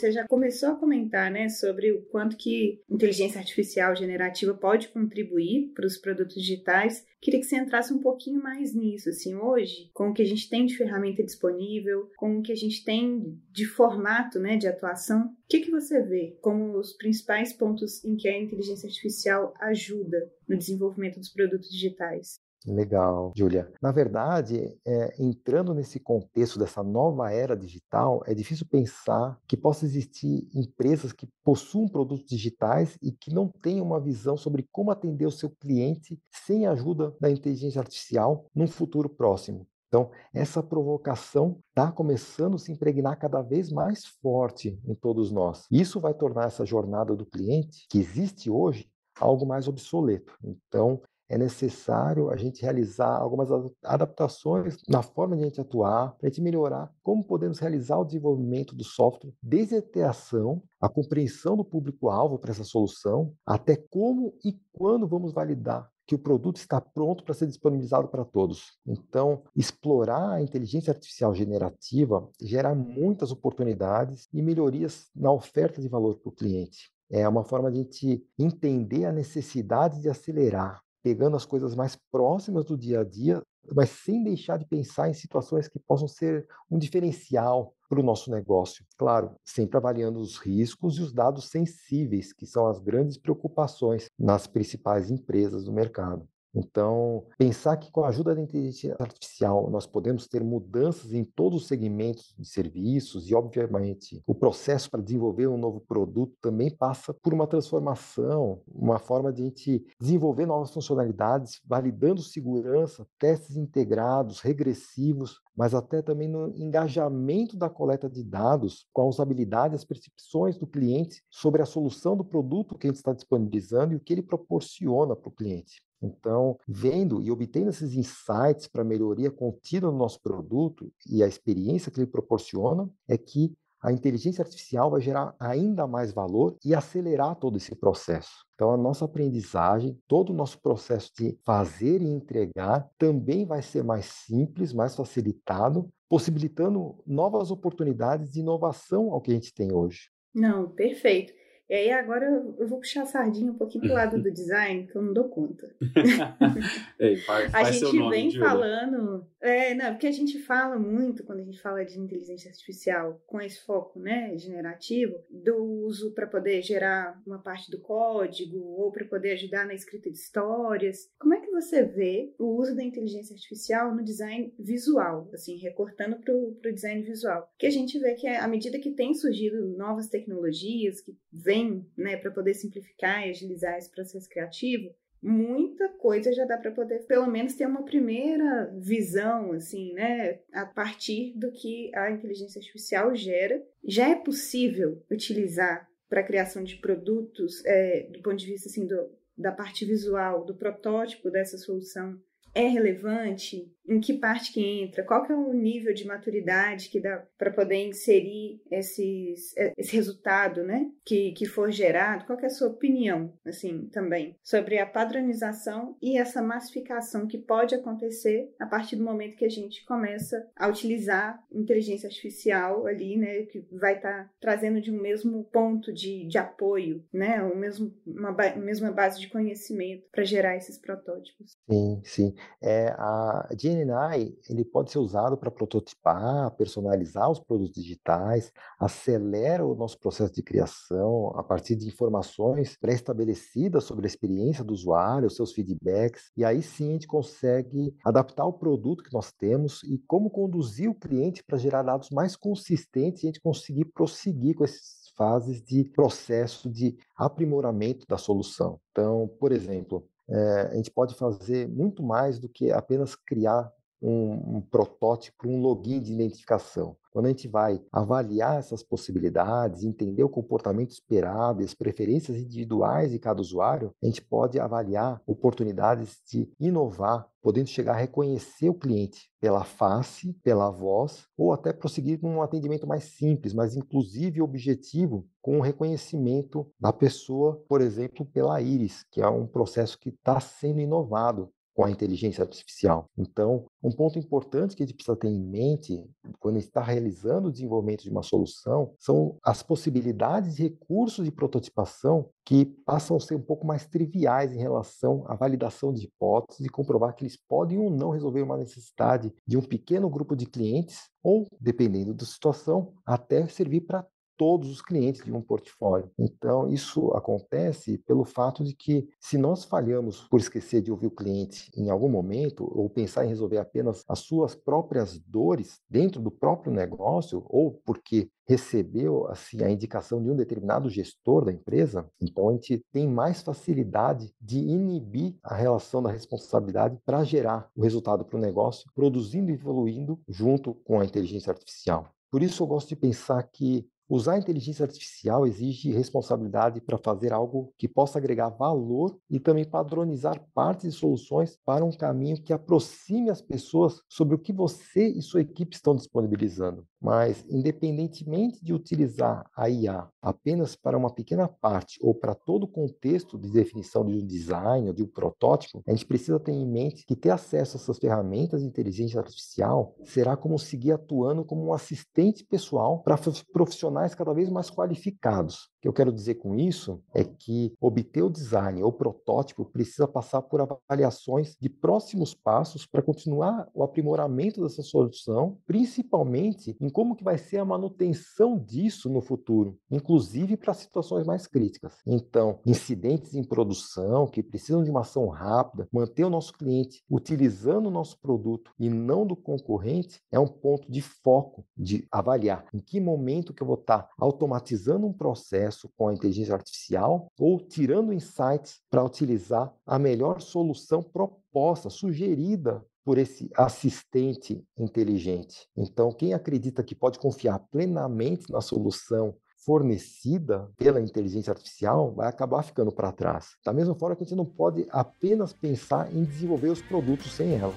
você já começou a comentar, né, sobre o quanto que inteligência artificial generativa pode contribuir para os produtos digitais. Queria que você entrasse um pouquinho mais nisso, assim, hoje, com o que a gente tem de ferramenta disponível, com o que a gente tem de formato, né, de atuação. O que, que você vê como os principais pontos em que a inteligência artificial ajuda no desenvolvimento dos produtos digitais? Legal, Julia. Na verdade, é, entrando nesse contexto dessa nova era digital, é difícil pensar que possa existir empresas que possuam produtos digitais e que não tenham uma visão sobre como atender o seu cliente sem a ajuda da inteligência artificial num futuro próximo. Então, essa provocação está começando a se impregnar cada vez mais forte em todos nós. Isso vai tornar essa jornada do cliente, que existe hoje, algo mais obsoleto. Então, é necessário a gente realizar algumas adaptações na forma de a gente atuar, para a gente melhorar como podemos realizar o desenvolvimento do software, desde a interação, a compreensão do público-alvo para essa solução, até como e quando vamos validar que o produto está pronto para ser disponibilizado para todos. Então, explorar a inteligência artificial generativa gera muitas oportunidades e melhorias na oferta de valor para o cliente. É uma forma de a gente entender a necessidade de acelerar pegando as coisas mais próximas do dia a dia, mas sem deixar de pensar em situações que possam ser um diferencial para o nosso negócio. Claro, sempre avaliando os riscos e os dados sensíveis, que são as grandes preocupações nas principais empresas do mercado. Então, pensar que com a ajuda da inteligência artificial nós podemos ter mudanças em todos os segmentos de serviços e, obviamente, o processo para desenvolver um novo produto também passa por uma transformação, uma forma de a gente desenvolver novas funcionalidades, validando segurança, testes integrados, regressivos, mas até também no engajamento da coleta de dados com a usabilidade, as percepções do cliente sobre a solução do produto que a gente está disponibilizando e o que ele proporciona para o cliente. Então, vendo e obtendo esses insights para melhoria contínua no nosso produto e a experiência que ele proporciona, é que a inteligência artificial vai gerar ainda mais valor e acelerar todo esse processo. Então, a nossa aprendizagem, todo o nosso processo de fazer e entregar também vai ser mais simples, mais facilitado, possibilitando novas oportunidades de inovação ao que a gente tem hoje. Não, perfeito. E aí agora eu vou puxar a sardinha um pouquinho pro lado do design, que eu não dou conta. Ei, faz, a faz gente nome, vem Julia. falando. É, não, porque a gente fala muito quando a gente fala de inteligência artificial com esse foco, né, generativo, do uso para poder gerar uma parte do código ou para poder ajudar na escrita de histórias. Como é que você vê o uso da inteligência artificial no design visual, assim, recortando para o design visual? Que a gente vê que à medida que tem surgido novas tecnologias que vêm né, para poder simplificar e agilizar esse processo criativo, muita coisa já dá para poder, pelo menos, ter uma primeira visão, assim, né, a partir do que a inteligência artificial gera. Já é possível utilizar para a criação de produtos, é, do ponto de vista, assim, do, da parte visual, do protótipo dessa solução, é relevante? Em que parte que entra? Qual que é o nível de maturidade que dá para poder inserir esses, é, esse resultado, né? Que, que for gerado? Qual que é a sua opinião, assim, também, sobre a padronização e essa massificação que pode acontecer a partir do momento que a gente começa a utilizar inteligência artificial ali, né? Que vai estar tá trazendo de um mesmo ponto de, de apoio, né? O mesmo, uma, ba mesma base de conhecimento para gerar esses protótipos. Sim, sim. É, a GNI ele pode ser usado para prototipar, personalizar os produtos digitais, acelera o nosso processo de criação a partir de informações pré-estabelecidas sobre a experiência do usuário, os seus feedbacks, e aí sim a gente consegue adaptar o produto que nós temos e como conduzir o cliente para gerar dados mais consistentes e a gente conseguir prosseguir com essas fases de processo de aprimoramento da solução. Então, por exemplo, é, a gente pode fazer muito mais do que apenas criar um, um, protótipo, um login de identificação. Quando a gente vai avaliar essas possibilidades, entender o comportamento esperado as preferências individuais de cada usuário, a gente pode avaliar oportunidades de inovar, podendo chegar a reconhecer o cliente pela face, pela voz, ou até prosseguir com um atendimento mais simples, mais inclusivo e objetivo, com o reconhecimento da pessoa, por exemplo, pela íris, que é um processo que está sendo inovado com a inteligência artificial. Então, um ponto importante que a gente precisa ter em mente quando está realizando o desenvolvimento de uma solução são as possibilidades de recursos de prototipação que passam a ser um pouco mais triviais em relação à validação de hipóteses e comprovar que eles podem ou não resolver uma necessidade de um pequeno grupo de clientes ou, dependendo da situação, até servir para todos os clientes de um portfólio. Então, isso acontece pelo fato de que, se nós falhamos por esquecer de ouvir o cliente em algum momento, ou pensar em resolver apenas as suas próprias dores dentro do próprio negócio, ou porque recebeu assim a indicação de um determinado gestor da empresa, então a gente tem mais facilidade de inibir a relação da responsabilidade para gerar o resultado para o negócio, produzindo e evoluindo junto com a inteligência artificial. Por isso eu gosto de pensar que Usar a inteligência artificial exige responsabilidade para fazer algo que possa agregar valor e também padronizar partes e soluções para um caminho que aproxime as pessoas sobre o que você e sua equipe estão disponibilizando. Mas, independentemente de utilizar a IA apenas para uma pequena parte ou para todo o contexto de definição de um design ou de um protótipo, a gente precisa ter em mente que ter acesso a essas ferramentas de inteligência artificial será como seguir atuando como um assistente pessoal para profissionais cada vez mais qualificados. O que eu quero dizer com isso é que obter o design ou protótipo precisa passar por avaliações de próximos passos para continuar o aprimoramento dessa solução, principalmente como que vai ser a manutenção disso no futuro, inclusive para situações mais críticas. Então, incidentes em produção que precisam de uma ação rápida, manter o nosso cliente utilizando o nosso produto e não do concorrente é um ponto de foco de avaliar em que momento que eu vou estar automatizando um processo com a inteligência artificial ou tirando insights para utilizar a melhor solução proposta, sugerida por esse assistente inteligente. Então, quem acredita que pode confiar plenamente na solução fornecida pela inteligência artificial vai acabar ficando para trás. Da mesma forma que a gente não pode apenas pensar em desenvolver os produtos sem ela.